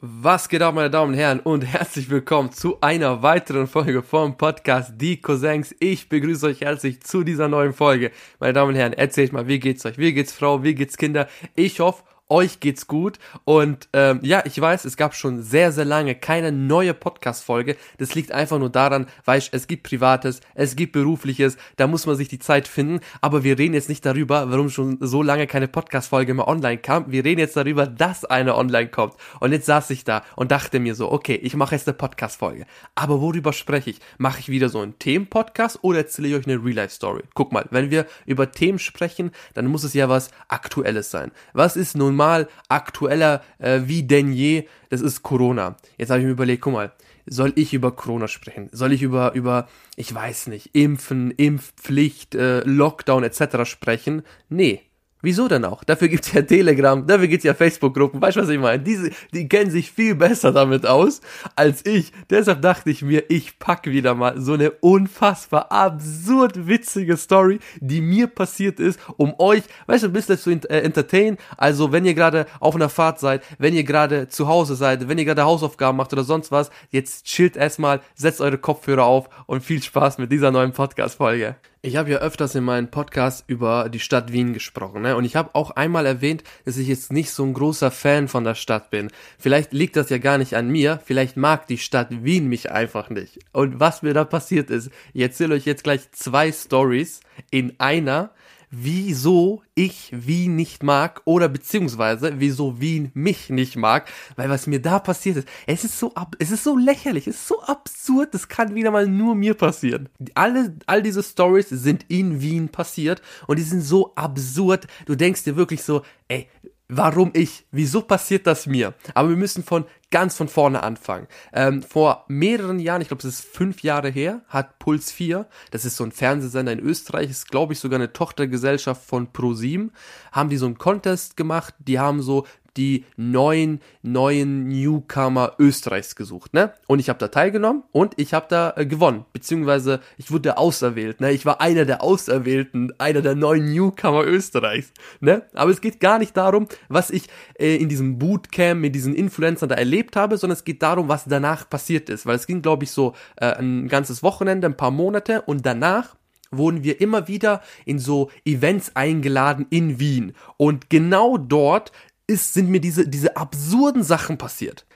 Was geht ab, meine Damen und Herren, und herzlich willkommen zu einer weiteren Folge vom Podcast Die Cousins. Ich begrüße euch herzlich zu dieser neuen Folge. Meine Damen und Herren, erzählt mal, wie geht's euch? Wie geht's Frau? Wie geht's Kinder? Ich hoffe, euch geht's gut. Und ähm, ja, ich weiß, es gab schon sehr, sehr lange keine neue Podcast-Folge. Das liegt einfach nur daran, weil es gibt Privates, es gibt Berufliches, da muss man sich die Zeit finden. Aber wir reden jetzt nicht darüber, warum schon so lange keine Podcast-Folge mehr online kam. Wir reden jetzt darüber, dass eine online kommt. Und jetzt saß ich da und dachte mir so, okay, ich mache jetzt eine Podcast-Folge. Aber worüber spreche ich? Mache ich wieder so einen Themen-Podcast oder erzähle ich euch eine Real-Life-Story? Guck mal, wenn wir über Themen sprechen, dann muss es ja was Aktuelles sein. Was ist nun mal aktueller äh, wie denn je, das ist Corona. Jetzt habe ich mir überlegt, guck mal, soll ich über Corona sprechen? Soll ich über, über, ich weiß nicht, Impfen, Impfpflicht, äh, Lockdown etc. sprechen? Nee, Wieso denn auch? Dafür gibt's ja Telegram, dafür gibt's ja Facebook-Gruppen, weißt du, was ich meine? Diese, die kennen sich viel besser damit aus als ich. Deshalb dachte ich mir, ich pack wieder mal so eine unfassbar absurd witzige Story, die mir passiert ist, um euch, weißt du, ein bisschen zu äh, entertainen. Also, wenn ihr gerade auf einer Fahrt seid, wenn ihr gerade zu Hause seid, wenn ihr gerade Hausaufgaben macht oder sonst was, jetzt chillt erstmal, setzt eure Kopfhörer auf und viel Spaß mit dieser neuen Podcast-Folge. Ich habe ja öfters in meinem Podcast über die Stadt Wien gesprochen, ne? Und ich habe auch einmal erwähnt, dass ich jetzt nicht so ein großer Fan von der Stadt bin. Vielleicht liegt das ja gar nicht an mir, vielleicht mag die Stadt Wien mich einfach nicht. Und was mir da passiert ist, ich erzähle euch jetzt gleich zwei Stories in einer wieso ich Wien nicht mag oder beziehungsweise wieso Wien mich nicht mag, weil was mir da passiert ist, es ist so ab, es ist so lächerlich, es ist so absurd, das kann wieder mal nur mir passieren. Alle, all diese Stories sind in Wien passiert und die sind so absurd, du denkst dir wirklich so, ey, warum ich, wieso passiert das mir? Aber wir müssen von ganz von vorne anfangen. Ähm, vor mehreren Jahren, ich glaube, es ist fünf Jahre her, hat Puls 4, das ist so ein Fernsehsender in Österreich, ist glaube ich sogar eine Tochtergesellschaft von ProSieben, haben die so einen Contest gemacht, die haben so die neuen, neuen Newcomer Österreichs gesucht, ne? Und ich habe da teilgenommen und ich habe da äh, gewonnen, beziehungsweise ich wurde auserwählt, ne? Ich war einer der Auserwählten, einer der neuen Newcomer Österreichs, ne? Aber es geht gar nicht darum, was ich äh, in diesem Bootcamp mit diesen Influencern da erlebt habe, sondern es geht darum, was danach passiert ist, weil es ging, glaube ich, so äh, ein ganzes Wochenende, ein paar Monate und danach wurden wir immer wieder in so Events eingeladen in Wien. Und genau dort ist, sind mir diese, diese absurden Sachen passiert.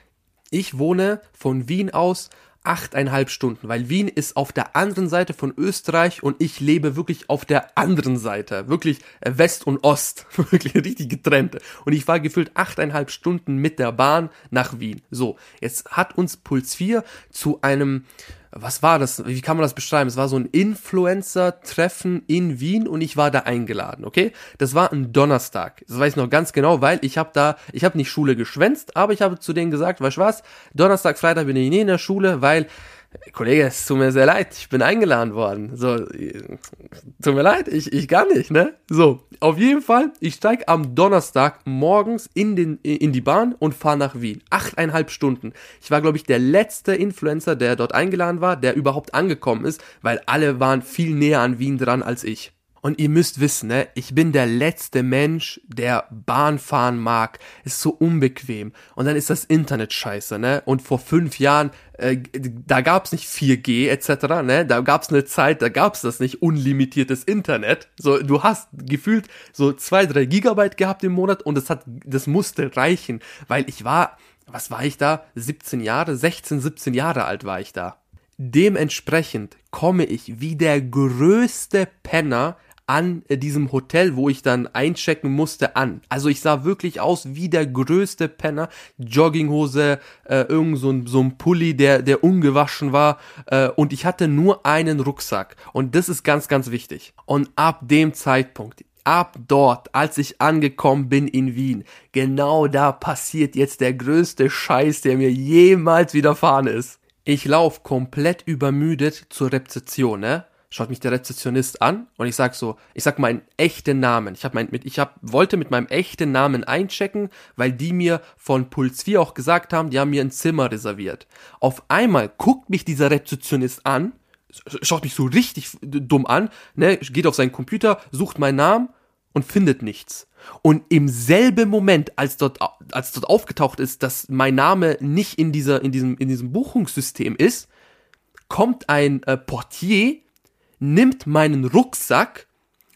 Ich wohne von Wien aus achteinhalb Stunden, weil Wien ist auf der anderen Seite von Österreich und ich lebe wirklich auf der anderen Seite, wirklich West und Ost, wirklich richtig getrennt. Und ich war gefühlt achteinhalb Stunden mit der Bahn nach Wien. So, jetzt hat uns Puls 4 zu einem was war das? Wie kann man das beschreiben? Es war so ein Influencer-Treffen in Wien und ich war da eingeladen, okay? Das war ein Donnerstag. Das weiß ich noch ganz genau, weil ich habe da, ich habe nicht Schule geschwänzt, aber ich habe zu denen gesagt, weißt du was? Donnerstag, Freitag bin ich nie in der Schule, weil Kollege, es tut mir sehr leid, ich bin eingeladen worden. So, tut mir leid, ich, ich gar nicht, ne? So, auf jeden Fall, ich steig am Donnerstag morgens in, den, in die Bahn und fahre nach Wien. Achteinhalb Stunden. Ich war, glaube ich, der letzte Influencer, der dort eingeladen war, der überhaupt angekommen ist, weil alle waren viel näher an Wien dran als ich. Und ihr müsst wissen, ne, ich bin der letzte Mensch, der Bahn fahren mag. Ist so unbequem. Und dann ist das Internet scheiße, ne? Und vor fünf Jahren, äh, da gab's nicht 4G etc., ne? Da gab's eine Zeit, da gab's das nicht unlimitiertes Internet. So, du hast gefühlt so zwei, drei Gigabyte gehabt im Monat und das hat, das musste reichen, weil ich war, was war ich da? 17 Jahre, 16, 17 Jahre alt war ich da. Dementsprechend komme ich wie der größte Penner an diesem Hotel, wo ich dann einchecken musste, an. Also ich sah wirklich aus wie der größte Penner. Jogginghose, äh, irgend so ein, so ein Pulli, der, der ungewaschen war. Äh, und ich hatte nur einen Rucksack. Und das ist ganz, ganz wichtig. Und ab dem Zeitpunkt, ab dort, als ich angekommen bin in Wien, genau da passiert jetzt der größte Scheiß, der mir jemals widerfahren ist. Ich lauf komplett übermüdet zur Rezeption, ne? Schaut mich der Rezeptionist an und ich sag so, ich sag meinen echten Namen. Ich hab mein, mit, ich hab, wollte mit meinem echten Namen einchecken, weil die mir von Puls 4 auch gesagt haben, die haben mir ein Zimmer reserviert. Auf einmal guckt mich dieser Rezeptionist an, schaut mich so richtig dumm an, ne, geht auf seinen Computer, sucht meinen Namen und findet nichts. Und im selben Moment, als dort, als dort aufgetaucht ist, dass mein Name nicht in dieser, in diesem, in diesem Buchungssystem ist, kommt ein äh, Portier, nimmt meinen Rucksack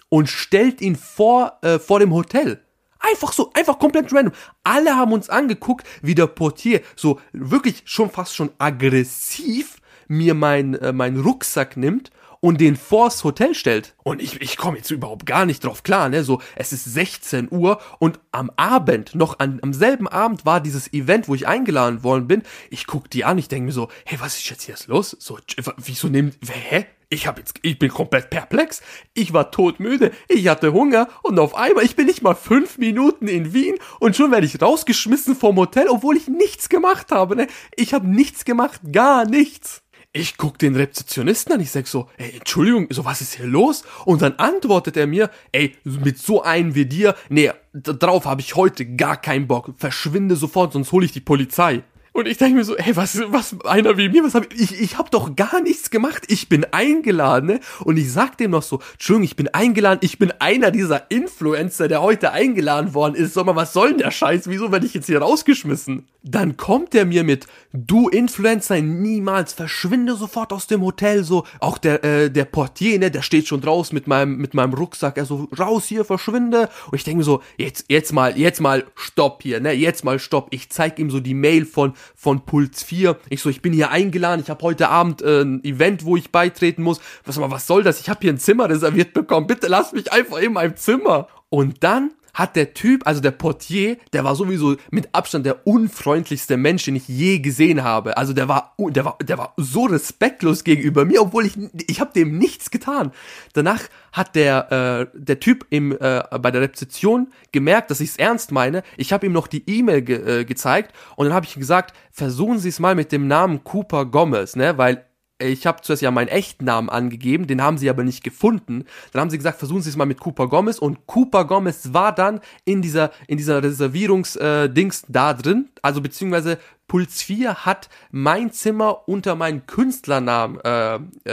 und stellt ihn vor, äh, vor dem Hotel. Einfach so, einfach komplett random. Alle haben uns angeguckt, wie der Portier so wirklich schon fast schon aggressiv mir mein, äh, meinen Rucksack nimmt und den vors Hotel stellt. Und ich, ich komme jetzt überhaupt gar nicht drauf klar, ne? So, es ist 16 Uhr und am Abend, noch an, am selben Abend war dieses Event, wo ich eingeladen worden bin. Ich guck die an, ich denke mir so, hey, was ist jetzt hier los? So, wieso nimmt, hä? Ich hab jetzt, ich bin komplett perplex. Ich war todmüde, ich hatte Hunger und auf einmal, ich bin nicht mal fünf Minuten in Wien und schon werde ich rausgeschmissen vom Hotel, obwohl ich nichts gemacht habe. Ne? Ich habe nichts gemacht, gar nichts. Ich guck den Rezeptionisten an, ich sag so, ey, Entschuldigung, so was ist hier los? Und dann antwortet er mir, ey, mit so einem wie dir, nee, darauf habe ich heute gar keinen Bock. Verschwinde sofort, sonst hole ich die Polizei. Und ich denke mir so, ey, was, was, einer wie mir, was hab ich, ich, ich hab doch gar nichts gemacht. Ich bin eingeladen, ne? Und ich sag dem noch so, Entschuldigung, ich bin eingeladen, ich bin einer dieser Influencer, der heute eingeladen worden ist. Sag mal, was soll denn der Scheiß? Wieso werde ich jetzt hier rausgeschmissen? Dann kommt er mir mit, du Influencer, niemals, verschwinde sofort aus dem Hotel, so. Auch der, äh, der Portier, ne, der steht schon draußen mit meinem, mit meinem Rucksack, er so, raus hier, verschwinde. Und ich denke mir so, jetzt, jetzt mal, jetzt mal, stopp hier, ne, jetzt mal stopp. Ich zeig ihm so die Mail von, von Puls 4. Ich so, ich bin hier eingeladen, ich habe heute Abend äh, ein Event, wo ich beitreten muss. Was was soll das? Ich habe hier ein Zimmer reserviert bekommen. Bitte lass mich einfach in meinem Zimmer. Und dann hat der Typ, also der Portier, der war sowieso mit Abstand der unfreundlichste Mensch, den ich je gesehen habe. Also der war, der war, der war so respektlos gegenüber mir, obwohl ich, ich habe dem nichts getan. Danach hat der, äh, der Typ im, äh, bei der Rezeption gemerkt, dass ich es ernst meine. Ich habe ihm noch die E-Mail ge äh, gezeigt und dann habe ich gesagt, versuchen Sie es mal mit dem Namen Cooper Gomez, ne, weil ich habe zuerst ja meinen echten Namen angegeben, den haben sie aber nicht gefunden. Dann haben sie gesagt, versuchen Sie es mal mit Cooper Gomez und Cooper Gomez war dann in dieser in dieser Reservierungsdings äh, da drin, also beziehungsweise Puls 4 hat mein Zimmer unter meinen Künstlernamen äh, äh,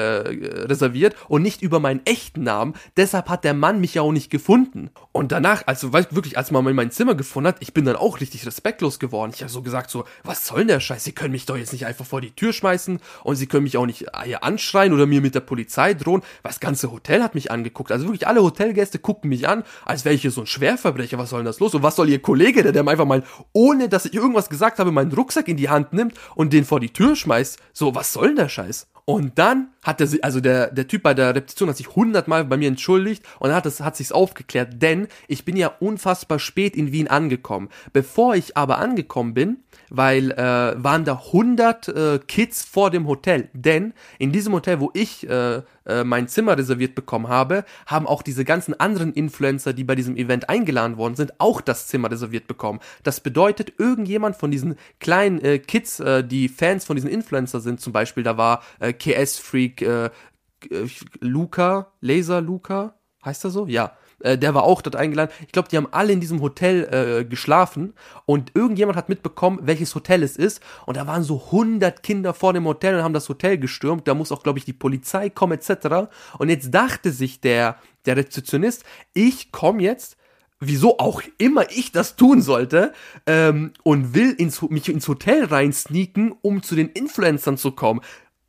reserviert und nicht über meinen echten Namen. Deshalb hat der Mann mich ja auch nicht gefunden. Und danach, also wirklich, als man mein Zimmer gefunden hat, ich bin dann auch richtig respektlos geworden. Ich habe so gesagt, so, was soll denn der Scheiß? Sie können mich doch jetzt nicht einfach vor die Tür schmeißen und sie können mich auch nicht hier anschreien oder mir mit der Polizei drohen. Das ganze Hotel hat mich angeguckt. Also wirklich alle Hotelgäste gucken mich an, als wäre ich hier so ein Schwerverbrecher. Was soll denn das los? Und was soll ihr Kollege, der, der einfach mal, ohne dass ich irgendwas gesagt habe, meinen Rucksack Rucksack in die Hand nimmt und den vor die Tür schmeißt. So, was soll denn der Scheiß? Und dann hat er sich, also der, der Typ bei der Repetition hat sich hundertmal bei mir entschuldigt und hat es, hat sich's aufgeklärt, denn ich bin ja unfassbar spät in Wien angekommen. Bevor ich aber angekommen bin, weil äh, waren da 100 äh, Kids vor dem Hotel, denn in diesem Hotel, wo ich äh, äh, mein Zimmer reserviert bekommen habe, haben auch diese ganzen anderen Influencer, die bei diesem Event eingeladen worden sind, auch das Zimmer reserviert bekommen. Das bedeutet, irgendjemand von diesen kleinen äh, Kids, äh, die Fans von diesen Influencer sind, zum Beispiel, da war äh, KS Freak, äh, Luca, Laser Luca, heißt er so? Ja äh, der war auch dort eingeladen. Ich glaube, die haben alle in diesem Hotel äh, geschlafen und irgendjemand hat mitbekommen, welches Hotel es ist und da waren so 100 Kinder vor dem Hotel und haben das Hotel gestürmt. Da muss auch, glaube ich, die Polizei kommen etc. Und jetzt dachte sich der, der Rezeptionist, ich komme jetzt wieso auch immer ich das tun sollte, ähm, und will ins, mich ins Hotel reinsneaken, um zu den Influencern zu kommen.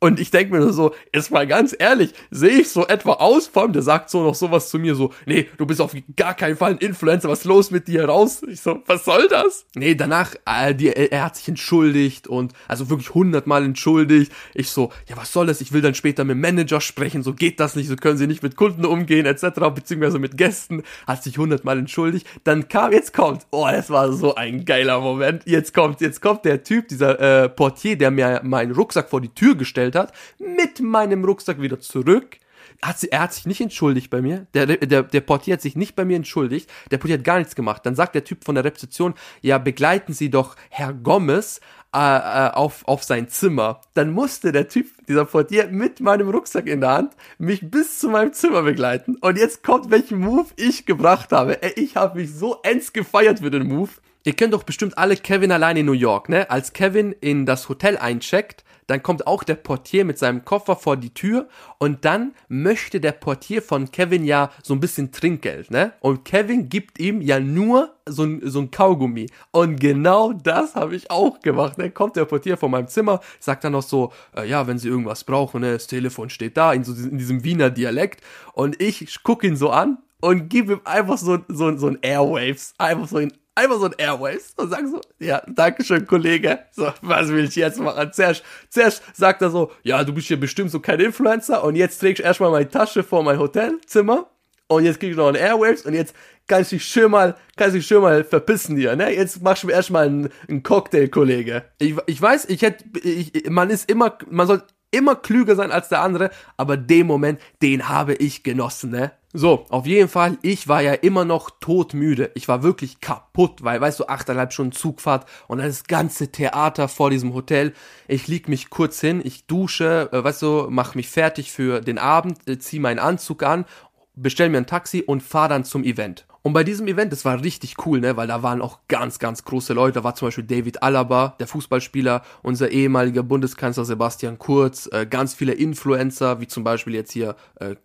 Und ich denke mir nur so, jetzt mal ganz ehrlich, sehe ich so etwa aus, vor allem der sagt so noch sowas zu mir so, nee, du bist auf gar keinen Fall ein Influencer, was ist los mit dir raus? Ich so, was soll das? Nee, danach, äh, die, er hat sich entschuldigt und, also wirklich hundertmal entschuldigt. Ich so, ja, was soll das? Ich will dann später mit dem Manager sprechen, so geht das nicht, so können sie nicht mit Kunden umgehen, etc., beziehungsweise mit Gästen. Hat sich hundertmal entschuldigt. Dann kam, jetzt kommt, oh, das war so ein geiler Moment. Jetzt kommt, jetzt kommt der Typ, dieser äh, Portier, der mir meinen Rucksack vor die Tür gestellt hat, mit meinem Rucksack wieder zurück. Hat sie, er hat sich nicht entschuldigt bei mir. Der, der, der Portier hat sich nicht bei mir entschuldigt. Der Portier hat gar nichts gemacht. Dann sagt der Typ von der Rezeption, ja, begleiten Sie doch Herr Gomez äh, äh, auf, auf sein Zimmer. Dann musste der Typ, dieser Portier, mit meinem Rucksack in der Hand mich bis zu meinem Zimmer begleiten. Und jetzt kommt, welchen Move ich gebracht habe. Ey, ich habe mich so ends gefeiert für den Move. Ihr kennt doch bestimmt alle Kevin allein in New York, ne? Als Kevin in das Hotel eincheckt, dann kommt auch der Portier mit seinem Koffer vor die Tür und dann möchte der Portier von Kevin ja so ein bisschen Trinkgeld, ne? Und Kevin gibt ihm ja nur so ein, so ein Kaugummi. Und genau das habe ich auch gemacht. Dann ne? kommt der Portier von meinem Zimmer, sagt dann noch so, äh, ja, wenn Sie irgendwas brauchen, ne, das Telefon steht da, in, so, in diesem Wiener Dialekt. Und ich gucke ihn so an und gebe ihm einfach so, so, so ein Airwaves, einfach so ein einfach so ein Airways und sagen so, ja, Dankeschön, Kollege. So, was will ich jetzt machen? Zuerst, zuerst sagt er so, ja, du bist hier bestimmt so kein Influencer und jetzt trägst du erstmal meine Tasche vor mein Hotelzimmer und jetzt krieg ich noch ein Airwaves und jetzt kannst du dich schön mal, kannst dich schön mal verpissen hier, ne? Jetzt machst du mir erstmal einen, einen Cocktail, Kollege. Ich, ich weiß, ich hätte, ich, man ist immer, man soll immer klüger sein als der andere, aber den Moment, den habe ich genossen, ne? So, auf jeden Fall, ich war ja immer noch todmüde. Ich war wirklich kaputt, weil, weißt du, achteinhalb Stunden Zugfahrt und dann das ganze Theater vor diesem Hotel. Ich lieg mich kurz hin, ich dusche, äh, weißt du, mach mich fertig für den Abend, äh, zieh meinen Anzug an, bestell mir ein Taxi und fahr dann zum Event. Und bei diesem Event, das war richtig cool, ne, weil da waren auch ganz, ganz große Leute. Da war zum Beispiel David Alaba, der Fußballspieler, unser ehemaliger Bundeskanzler Sebastian Kurz, äh, ganz viele Influencer, wie zum Beispiel jetzt hier äh,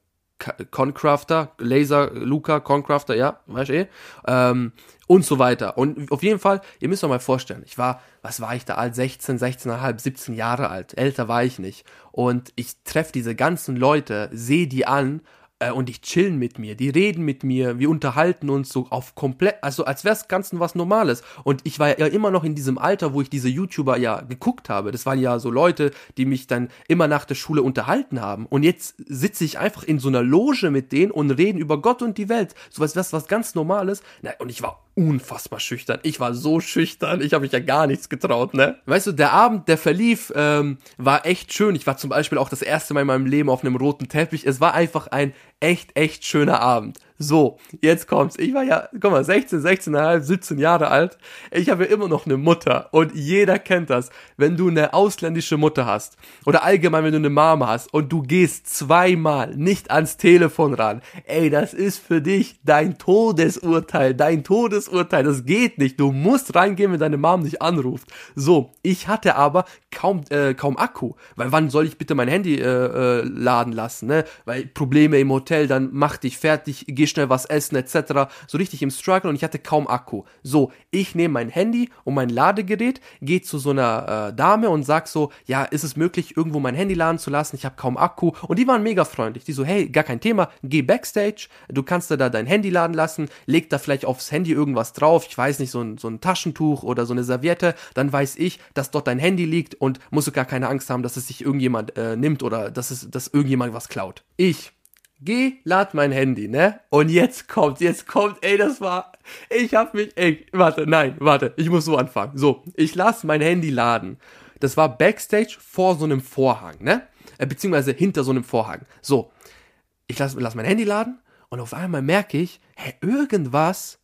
Concrafter, Laser, Luca, Concrafter, ja, weißt du eh, ähm, und so weiter. Und auf jeden Fall, ihr müsst euch mal vorstellen, ich war, was war ich da alt, 16, 16,5, 17 Jahre alt, älter war ich nicht. Und ich treffe diese ganzen Leute, sehe die an äh, und die chillen mit mir, die reden mit mir, wir unterhalten uns so auf komplett, also als wäre es ganz was Normales. Und ich war ja immer noch in diesem Alter, wo ich diese YouTuber ja geguckt habe. Das waren ja so Leute, die mich dann immer nach der Schule unterhalten haben. Und jetzt sitze ich einfach in so einer Loge mit denen und reden über Gott und die Welt. So was, was, was ganz Normales. und ich war unfassbar schüchtern. Ich war so schüchtern, ich habe mich ja gar nichts getraut, ne? Weißt du, der Abend, der verlief, ähm, war echt schön. Ich war zum Beispiel auch das erste Mal in meinem Leben auf einem roten Teppich. Es war einfach ein echt, echt schöner Abend. So, jetzt kommt's. Ich war ja, guck mal, 16, 16,5, 17 Jahre alt. Ich habe ja immer noch eine Mutter und jeder kennt das. Wenn du eine ausländische Mutter hast oder allgemein, wenn du eine Mama hast und du gehst zweimal nicht ans Telefon ran, ey, das ist für dich dein Todesurteil, dein Todesurteil. Das geht nicht. Du musst reingehen, wenn deine Mom dich anruft. So, ich hatte aber kaum, äh, kaum Akku. Weil wann soll ich bitte mein Handy äh, äh, laden lassen, ne? Weil Probleme im Hotel, dann mach dich fertig, geh schnell was essen etc. So richtig im Struggle und ich hatte kaum Akku. So, ich nehme mein Handy und mein Ladegerät, gehe zu so einer äh, Dame und sag so, ja, ist es möglich, irgendwo mein Handy laden zu lassen? Ich habe kaum Akku. Und die waren mega freundlich. Die so, hey, gar kein Thema, geh backstage, du kannst da dein Handy laden lassen, leg da vielleicht aufs Handy irgendwas drauf, ich weiß nicht, so ein, so ein Taschentuch oder so eine Serviette, dann weiß ich, dass dort dein Handy liegt und musst du gar keine Angst haben, dass es sich irgendjemand äh, nimmt oder dass es, dass irgendjemand was klaut. Ich geh, lad mein Handy, ne? Und jetzt kommt, jetzt kommt, ey, das war, ich hab mich, ey, warte, nein, warte, ich muss so anfangen. So, ich lass mein Handy laden. Das war Backstage vor so einem Vorhang, ne? Äh, beziehungsweise hinter so einem Vorhang. So, ich lass, lass mein Handy laden und auf einmal merke ich, hä, irgendwas,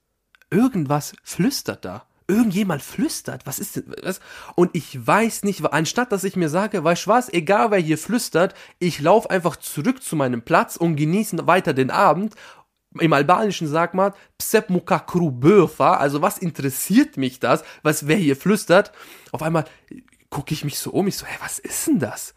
irgendwas flüstert da irgendjemand flüstert. Was ist denn, was? Und ich weiß nicht, anstatt dass ich mir sage, weißt du was, egal wer hier flüstert, ich laufe einfach zurück zu meinem Platz und genieße weiter den Abend. Im Albanischen sagt man, Psep mukakru böfa, also was interessiert mich das, was wer hier flüstert? Auf einmal gucke ich mich so um, ich so, hey, was ist denn das?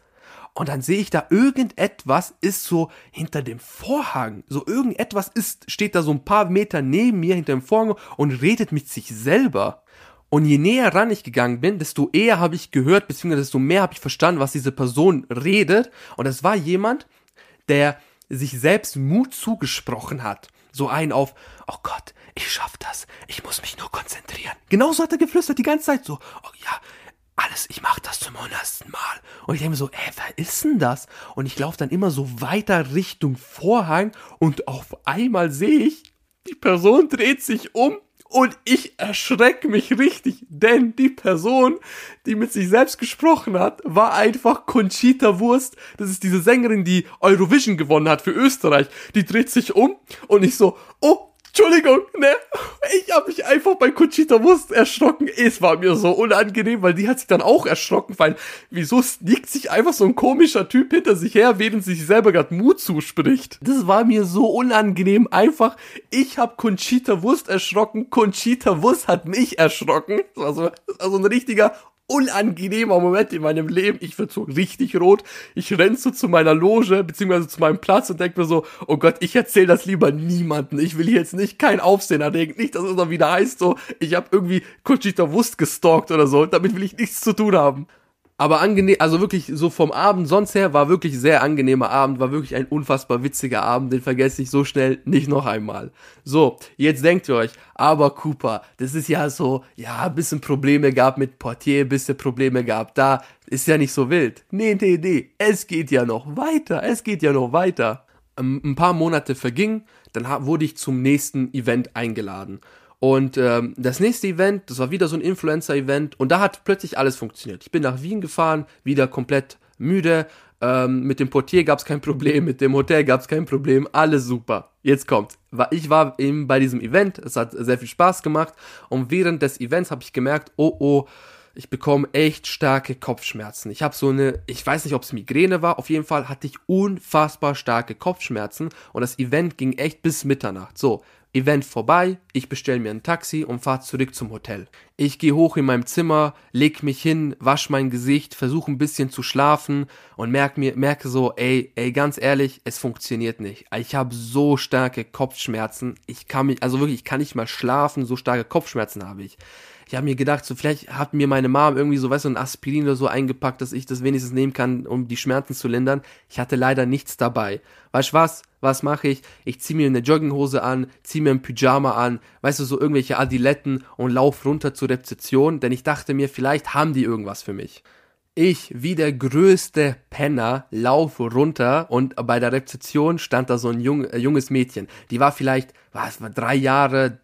Und dann sehe ich da irgendetwas ist so hinter dem Vorhang. So irgendetwas ist, steht da so ein paar Meter neben mir hinter dem Vorhang und redet mit sich selber. Und je näher ran ich gegangen bin, desto eher habe ich gehört, beziehungsweise desto mehr habe ich verstanden, was diese Person redet. Und es war jemand, der sich selbst Mut zugesprochen hat. So ein auf, oh Gott, ich schaff das, ich muss mich nur konzentrieren. Genauso hat er geflüstert die ganze Zeit so, oh ja, alles, ich mache das zum hundertsten Mal. Und ich denke mir so, hä, wer ist denn das? Und ich laufe dann immer so weiter Richtung Vorhang und auf einmal sehe ich, die Person dreht sich um und ich erschrecke mich richtig, denn die Person, die mit sich selbst gesprochen hat, war einfach Conchita Wurst. Das ist diese Sängerin, die Eurovision gewonnen hat für Österreich. Die dreht sich um und ich so, oh, Entschuldigung, ne? Ich habe mich einfach bei Conchita Wurst erschrocken. Es war mir so unangenehm, weil die hat sich dann auch erschrocken, weil wieso sneakt sich einfach so ein komischer Typ hinter sich her, während sich selber gerade Mut zuspricht. Das war mir so unangenehm. Einfach, ich habe Conchita Wurst erschrocken, Conchita Wurst hat mich erschrocken. Das war so, das war so ein richtiger unangenehmer Moment in meinem Leben. Ich wird so richtig rot. Ich renn so zu meiner Loge, beziehungsweise zu meinem Platz und denk mir so, oh Gott, ich erzähle das lieber niemanden. Ich will jetzt nicht kein Aufsehen erregen. Nicht, dass es dann wieder heißt so, ich habe irgendwie Conchita Wust gestalkt oder so. Damit will ich nichts zu tun haben. Aber angenehm, also wirklich so vom Abend sonst her war wirklich sehr angenehmer Abend, war wirklich ein unfassbar witziger Abend, den vergesse ich so schnell nicht noch einmal. So, jetzt denkt ihr euch, aber Cooper, das ist ja so, ja, ein bisschen Probleme gab mit Portier, bisschen Probleme gab da, ist ja nicht so wild. Nee, nee, nee, es geht ja noch weiter, es geht ja noch weiter. Ähm, ein paar Monate vergingen, dann wurde ich zum nächsten Event eingeladen. Und ähm, das nächste Event, das war wieder so ein Influencer-Event und da hat plötzlich alles funktioniert. Ich bin nach Wien gefahren, wieder komplett müde. Ähm, mit dem Portier gab es kein Problem, mit dem Hotel gab es kein Problem, alles super. Jetzt kommt. Ich war eben bei diesem Event, es hat sehr viel Spaß gemacht und während des Events habe ich gemerkt, oh oh, ich bekomme echt starke Kopfschmerzen. Ich habe so eine, ich weiß nicht, ob es Migräne war, auf jeden Fall hatte ich unfassbar starke Kopfschmerzen und das Event ging echt bis Mitternacht. So, Event vorbei, ich bestelle mir ein Taxi und fahre zurück zum Hotel. Ich gehe hoch in meinem Zimmer, leg mich hin, wasch mein Gesicht, versuche ein bisschen zu schlafen und merke mir, merke so, ey, ey, ganz ehrlich, es funktioniert nicht. Ich habe so starke Kopfschmerzen, ich kann mich, also wirklich, ich kann nicht mal schlafen, so starke Kopfschmerzen habe ich ich habe mir gedacht, so vielleicht hat mir meine Mom irgendwie so, weißt du, ein Aspirin oder so eingepackt, dass ich das wenigstens nehmen kann, um die Schmerzen zu lindern. Ich hatte leider nichts dabei. Weißt du was? Was mache ich? Ich ziehe mir eine Jogginghose an, ziehe mir ein Pyjama an, weißt du, so irgendwelche Adiletten und lauf runter zur Rezeption, denn ich dachte mir, vielleicht haben die irgendwas für mich. Ich, wie der größte Penner, laufe runter und bei der Rezeption stand da so ein jung, äh, junges Mädchen. Die war vielleicht, was, drei Jahre,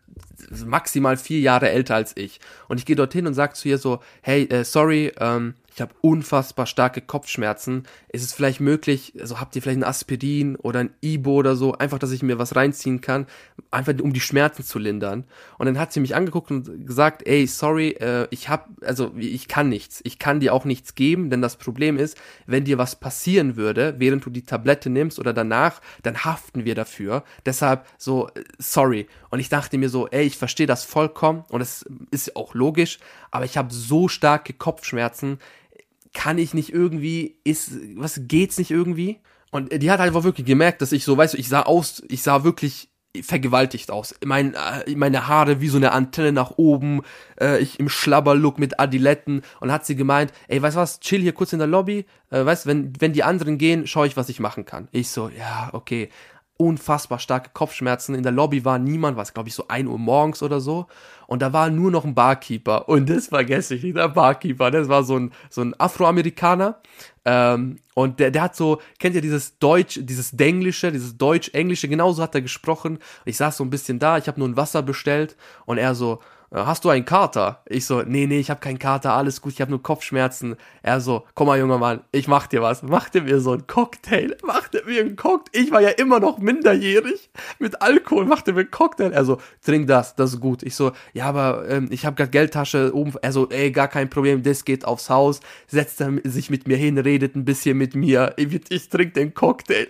maximal vier Jahre älter als ich. Und ich gehe dorthin und sage zu ihr so, hey, äh, sorry, ähm, ich habe unfassbar starke Kopfschmerzen. Ist es vielleicht möglich, also habt ihr vielleicht ein Aspirin oder ein Ibo oder so, einfach, dass ich mir was reinziehen kann, einfach um die Schmerzen zu lindern. Und dann hat sie mich angeguckt und gesagt, ey, sorry, äh, ich hab, also ich kann nichts. Ich kann dir auch nichts geben, denn das Problem ist, wenn dir was passieren würde, während du die Tablette nimmst oder danach, dann haften wir dafür. Deshalb so, äh, sorry. Und ich dachte mir so, ey, ich verstehe das vollkommen und es ist auch logisch, aber ich habe so starke Kopfschmerzen, kann ich nicht irgendwie, ist, was geht's nicht irgendwie? Und die hat einfach wirklich gemerkt, dass ich so, weißt du, ich sah aus, ich sah wirklich vergewaltigt aus. Mein, äh, meine Haare wie so eine Antenne nach oben, äh, ich im Schlabberlook mit Adiletten und hat sie gemeint, ey, weißt du was, chill hier kurz in der Lobby, äh, weißt wenn, wenn die anderen gehen, schaue ich, was ich machen kann. Ich so, ja, okay unfassbar starke Kopfschmerzen. In der Lobby war niemand, was glaube ich so ein Uhr morgens oder so. Und da war nur noch ein Barkeeper. Und das vergesse ich nicht, der Barkeeper. Das war so ein, so ein Afroamerikaner. Ähm, und der, der hat so, kennt ihr dieses Deutsch, dieses Denglische, dieses Deutsch-Englische, genauso hat er gesprochen. Ich saß so ein bisschen da, ich habe nur ein Wasser bestellt und er so, hast du einen Kater? Ich so, nee, nee, ich habe keinen Kater, alles gut, ich habe nur Kopfschmerzen. Er so, komm mal, junger Mann, ich mach dir was. Mach dir mir so einen Cocktail, mach dir mir einen Cocktail. Ich war ja immer noch minderjährig mit Alkohol, mach dir mir einen Cocktail. Er so, trink das, das ist gut. Ich so, ja, aber ähm, ich habe gerade Geldtasche oben. Er so, ey, gar kein Problem, das geht aufs Haus. Setzt er sich mit mir hin, redet ein bisschen mit mir. Ich, ich trink den Cocktail.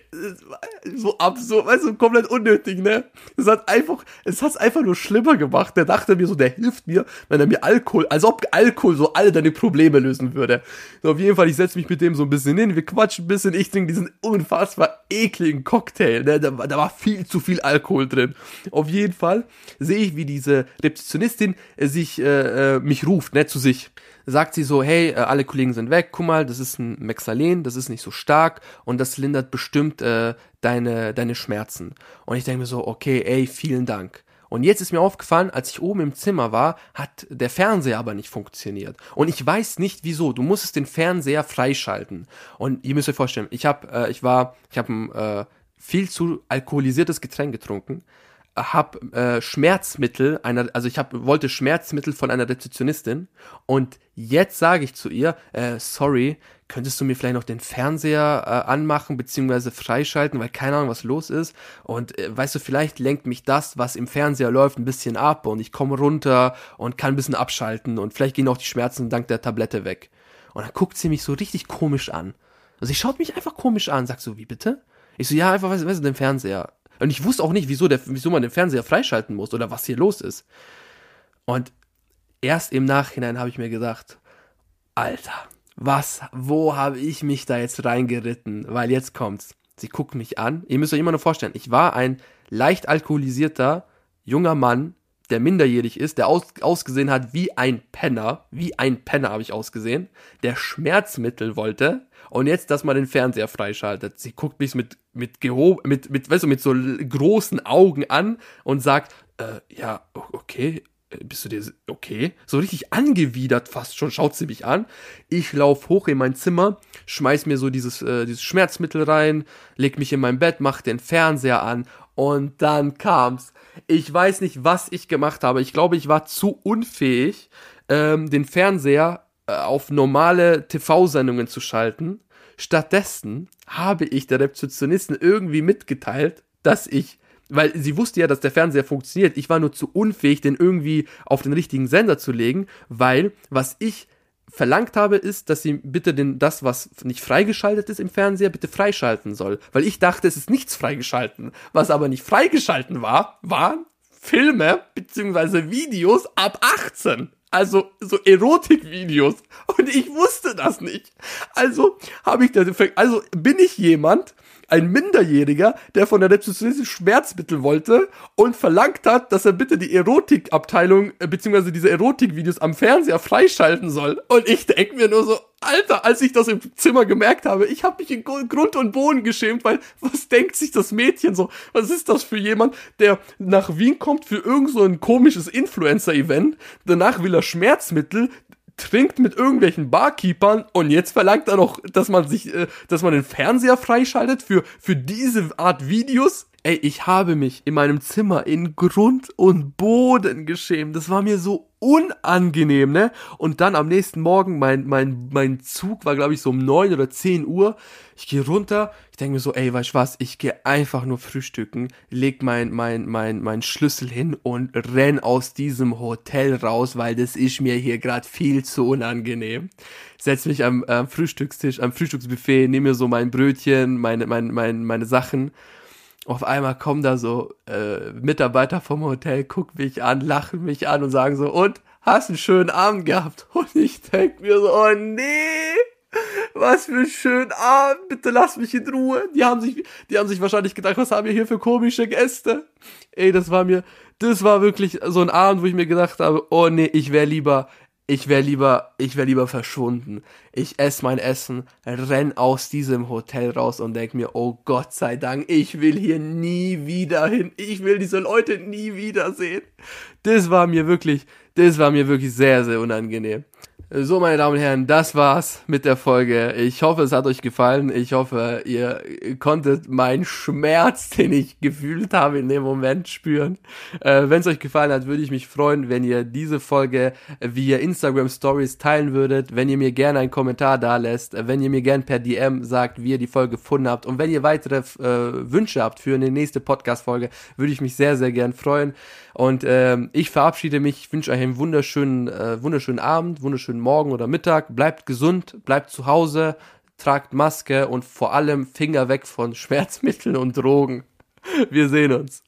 So absurd, weißt du, komplett unnötig, ne? Es hat einfach, es hat's einfach nur schlimmer gemacht. Der dachte mir so, der der hilft mir, wenn er mir Alkohol, als ob Alkohol so alle deine Probleme lösen würde. So, auf jeden Fall, ich setze mich mit dem so ein bisschen hin, wir quatschen ein bisschen, ich trinke diesen unfassbar ekligen Cocktail, ne? da, da war viel zu viel Alkohol drin. Auf jeden Fall sehe ich, wie diese Rezeptionistin äh, sich, äh, äh, mich ruft, ne, zu sich sagt sie so, hey, äh, alle Kollegen sind weg, guck mal, das ist ein Mexalen, das ist nicht so stark und das lindert bestimmt äh, deine, deine Schmerzen. Und ich denke mir so, okay, ey, vielen Dank. Und jetzt ist mir aufgefallen, als ich oben im Zimmer war, hat der Fernseher aber nicht funktioniert. Und ich weiß nicht wieso. Du musstest den Fernseher freischalten. Und ihr müsst euch vorstellen, ich habe, äh, ich war, ich habe ein äh, viel zu alkoholisiertes Getränk getrunken habe äh, Schmerzmittel einer, also ich hab, wollte Schmerzmittel von einer Rezeptionistin und jetzt sage ich zu ihr, äh, sorry, könntest du mir vielleicht noch den Fernseher äh, anmachen beziehungsweise freischalten, weil keine Ahnung was los ist und äh, weißt du, vielleicht lenkt mich das, was im Fernseher läuft, ein bisschen ab und ich komme runter und kann ein bisschen abschalten und vielleicht gehen auch die Schmerzen dank der Tablette weg. Und dann guckt sie mich so richtig komisch an. Also sie schaut mich einfach komisch an, sagt so, wie bitte? Ich so, ja, einfach, weißt du, den Fernseher. Und ich wusste auch nicht, wieso, der, wieso man den Fernseher freischalten muss oder was hier los ist. Und erst im Nachhinein habe ich mir gedacht, Alter, was, wo habe ich mich da jetzt reingeritten? Weil jetzt kommt's. Sie guckt mich an. Ihr müsst euch immer nur vorstellen, ich war ein leicht alkoholisierter junger Mann, der minderjährig ist, der aus, ausgesehen hat wie ein Penner, wie ein Penner habe ich ausgesehen, der Schmerzmittel wollte und jetzt, dass man den Fernseher freischaltet. Sie guckt mich mit mit gehob mit mit weißt du mit so großen Augen an und sagt, äh, ja, okay, äh, bist du dir okay? So richtig angewidert fast schon, schaut sie mich an. Ich lauf hoch in mein Zimmer, schmeiß mir so dieses, äh, dieses Schmerzmittel rein, leg mich in mein Bett, mach den Fernseher an und dann kam's. Ich weiß nicht, was ich gemacht habe. Ich glaube, ich war zu unfähig, ähm, den Fernseher äh, auf normale TV-Sendungen zu schalten. Stattdessen habe ich der Rezeptionistin irgendwie mitgeteilt, dass ich weil sie wusste ja, dass der Fernseher funktioniert. Ich war nur zu unfähig, den irgendwie auf den richtigen Sender zu legen, weil was ich verlangt habe, ist, dass sie bitte den, das, was nicht freigeschaltet ist im Fernseher, bitte freischalten soll. Weil ich dachte, es ist nichts freigeschalten. Was aber nicht freigeschalten war, waren Filme bzw. Videos ab 18. Also so Erotikvideos. Und ich wusste das nicht. Also habe ich das, also bin ich jemand, ein Minderjähriger, der von der Rezeptionistin Schmerzmittel wollte und verlangt hat, dass er bitte die Erotikabteilung äh, beziehungsweise diese Erotikvideos am Fernseher freischalten soll. Und ich denke mir nur so, Alter, als ich das im Zimmer gemerkt habe, ich habe mich in Grund und Boden geschämt, weil was denkt sich das Mädchen so? Was ist das für jemand, der nach Wien kommt für irgend so ein komisches Influencer-Event, danach will er Schmerzmittel, trinkt mit irgendwelchen Barkeepern und jetzt verlangt er noch, dass man sich, äh, dass man den Fernseher freischaltet für, für diese Art Videos. Ey, ich habe mich in meinem Zimmer in Grund und Boden geschämt. Das war mir so unangenehm, ne? Und dann am nächsten Morgen, mein, mein, mein Zug war, glaube ich, so um neun oder zehn Uhr. Ich gehe runter, ich denke mir so, ey, weißt du was, ich gehe einfach nur frühstücken, leg mein, mein, mein, mein Schlüssel hin und renn aus diesem Hotel raus, weil das ist mir hier gerade viel zu unangenehm. Setz mich am, am Frühstückstisch, am Frühstücksbuffet, nehme mir so mein Brötchen, meine, meine, meine, meine Sachen auf einmal kommen da so äh, Mitarbeiter vom Hotel, gucken mich an, lachen mich an und sagen so, und hast einen schönen Abend gehabt? Und ich denk mir so, oh nee, was für ein schönen Abend, bitte lass mich in Ruhe. Die haben sich, die haben sich wahrscheinlich gedacht, was haben wir hier für komische Gäste? Ey, das war mir, das war wirklich so ein Abend, wo ich mir gedacht habe, oh nee, ich wäre lieber, ich wäre lieber, ich wäre lieber verschwunden. Ich esse mein Essen, renn aus diesem Hotel raus und denk mir, oh Gott sei Dank, ich will hier nie wieder hin. Ich will diese Leute nie wiedersehen. Das war mir wirklich, das war mir wirklich sehr, sehr unangenehm. So, meine Damen und Herren, das war's mit der Folge. Ich hoffe, es hat euch gefallen. Ich hoffe, ihr konntet meinen Schmerz, den ich gefühlt habe in dem Moment, spüren. Äh, wenn es euch gefallen hat, würde ich mich freuen, wenn ihr diese Folge via Instagram Stories teilen würdet, wenn ihr mir gerne einen Kommentar da lässt, wenn ihr mir gerne per DM sagt, wie ihr die Folge gefunden habt und wenn ihr weitere äh, Wünsche habt für eine nächste Podcast-Folge, würde ich mich sehr, sehr gern freuen. Und ähm, ich verabschiede mich, ich wünsche euch einen wunderschönen, äh, wunderschönen Abend, wunderschönen Morgen oder Mittag. Bleibt gesund, bleibt zu Hause, tragt Maske und vor allem Finger weg von Schmerzmitteln und Drogen. Wir sehen uns.